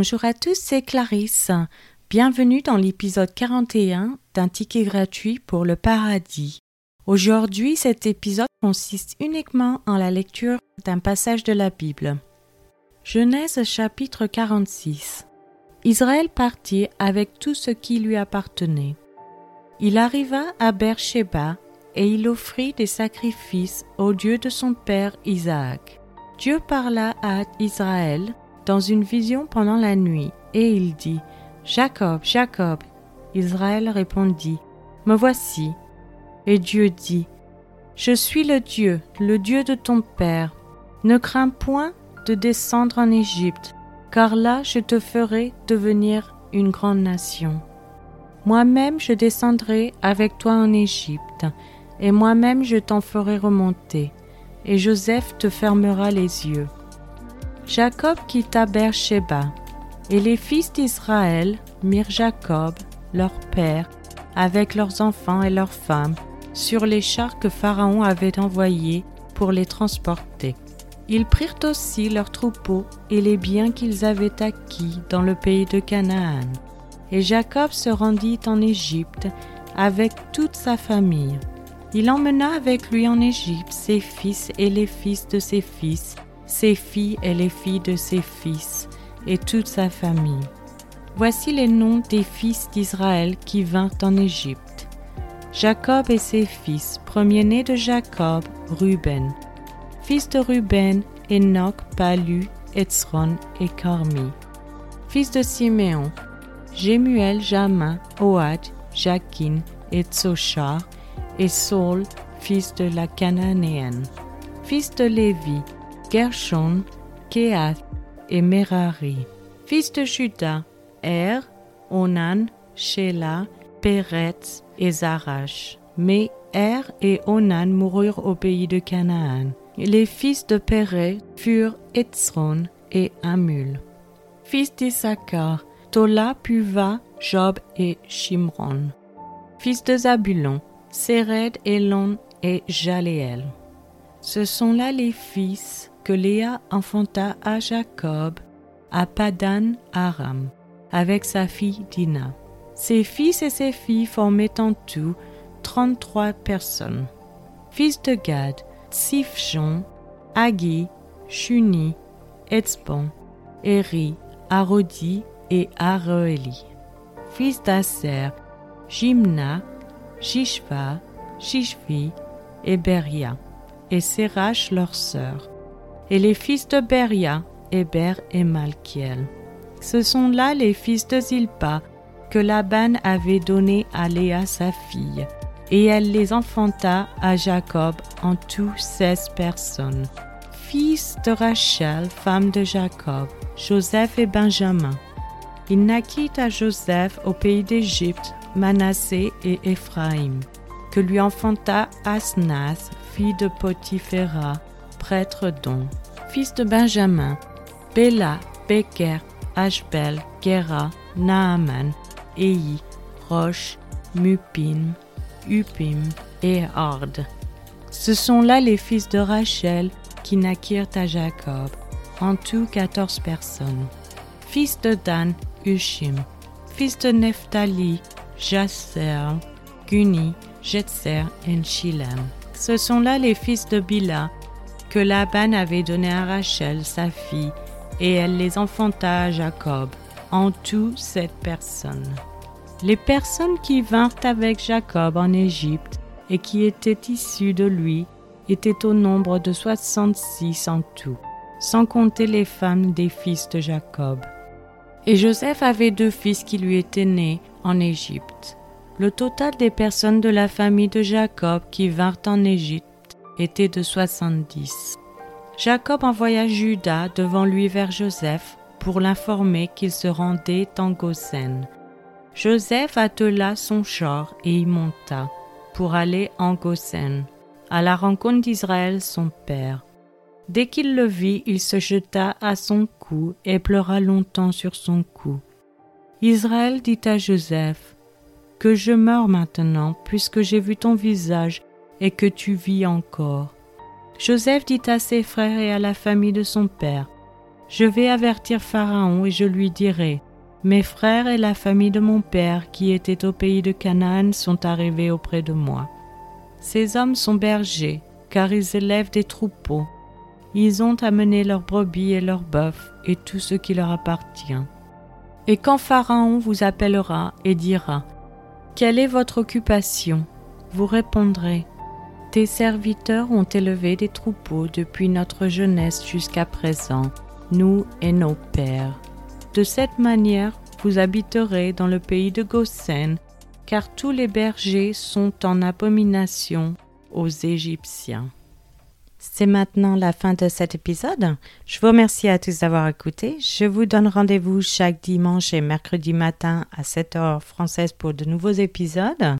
Bonjour à tous, c'est Clarisse. Bienvenue dans l'épisode 41 d'un ticket gratuit pour le paradis. Aujourd'hui, cet épisode consiste uniquement en la lecture d'un passage de la Bible. Genèse chapitre 46. Israël partit avec tout ce qui lui appartenait. Il arriva à Beersheba et il offrit des sacrifices au Dieu de son père Isaac. Dieu parla à Israël dans une vision pendant la nuit, et il dit, Jacob, Jacob. Israël répondit, Me voici. Et Dieu dit, Je suis le Dieu, le Dieu de ton Père. Ne crains point de descendre en Égypte, car là je te ferai devenir une grande nation. Moi-même je descendrai avec toi en Égypte, et moi-même je t'en ferai remonter, et Joseph te fermera les yeux. Jacob quitta Beersheba, et les fils d'Israël mirent Jacob, leur père, avec leurs enfants et leurs femmes, sur les chars que Pharaon avait envoyés pour les transporter. Ils prirent aussi leurs troupeaux et les biens qu'ils avaient acquis dans le pays de Canaan. Et Jacob se rendit en Égypte avec toute sa famille. Il emmena avec lui en Égypte ses fils et les fils de ses fils, ses filles et les filles de ses fils, et toute sa famille. Voici les noms des fils d'Israël qui vinrent en Égypte. Jacob et ses fils, premier-né de Jacob, Ruben. Fils de Ruben, Enoch, Palu, Etzron et Carmi. Fils de Siméon, Jémuel, Jamin, Oad, Jakin et Tsochar, et Saul, fils de la Cananéenne. Fils de Lévi, Gershon, Keath et Merari. Fils de Judas, Er, Onan, Shelah, Peretz et Zarash. Mais Er et Onan moururent au pays de Canaan. Les fils de Pérez furent Etzron et Amul. Fils d'Issachar, Tola, Puva, Job et Shimron. Fils de Zabulon, Séred, Elon et Jaléel. Ce sont là les fils que Léa enfanta à Jacob à Padan Aram avec sa fille Dina. Ses fils et ses filles formaient en tout trente-trois personnes. Fils de Gad, Sifjon, Agi, Shuni, Etzbon, Eri, Arodi et Aroeli. Fils d'Aser, Jimna, Shishva, Shishvi et Beria, et Serach leur sœur et les fils de Beria, Héber et Malkiel. Ce sont là les fils de Zilpa que Laban avait donnés à Léa sa fille, et elle les enfanta à Jacob en tout seize personnes. Fils de Rachel, femme de Jacob, Joseph et Benjamin. Il naquit à Joseph au pays d'Égypte Manassé et Éphraïm, que lui enfanta Asnas, fille de Potiphéra, prêtre don fils de Benjamin, Béla, Beker, Ashbel, Gera, Naaman, Ei, Roche, Mupim, Upim et Ard. Ce sont là les fils de Rachel qui naquirent à Jacob, en tout quatorze personnes. Fils de Dan, Ushim. Fils de Nephtali, Jasser, Guni, Jetser et Shilem. Ce sont là les fils de Bila, que Laban avait donné à Rachel, sa fille, et elle les enfanta à Jacob, en tout sept personnes. Les personnes qui vinrent avec Jacob en Égypte et qui étaient issues de lui étaient au nombre de soixante-six en tout, sans compter les femmes des fils de Jacob. Et Joseph avait deux fils qui lui étaient nés en Égypte. Le total des personnes de la famille de Jacob qui vinrent en Égypte était de soixante-dix. Jacob envoya Judas devant lui vers Joseph pour l'informer qu'il se rendait en Goshen. Joseph attela son char et y monta pour aller en Goshen, à la rencontre d'Israël son père. Dès qu'il le vit, il se jeta à son cou et pleura longtemps sur son cou. Israël dit à Joseph, Que je meure maintenant, puisque j'ai vu ton visage et que tu vis encore. Joseph dit à ses frères et à la famille de son père, Je vais avertir Pharaon et je lui dirai Mes frères et la famille de mon père qui étaient au pays de Canaan sont arrivés auprès de moi. Ces hommes sont bergers, car ils élèvent des troupeaux. Ils ont amené leurs brebis et leurs bœufs et tout ce qui leur appartient. Et quand Pharaon vous appellera et dira Quelle est votre occupation? Vous répondrez Tes serviteurs ont élevé des troupeaux depuis notre jeunesse jusqu'à présent, nous et nos pères. De cette manière, vous habiterez dans le pays de Goshen, car tous les bergers sont en abomination aux Égyptiens. C'est maintenant la fin de cet épisode. Je vous remercie à tous d'avoir écouté. Je vous donne rendez-vous chaque dimanche et mercredi matin à 7h française pour de nouveaux épisodes.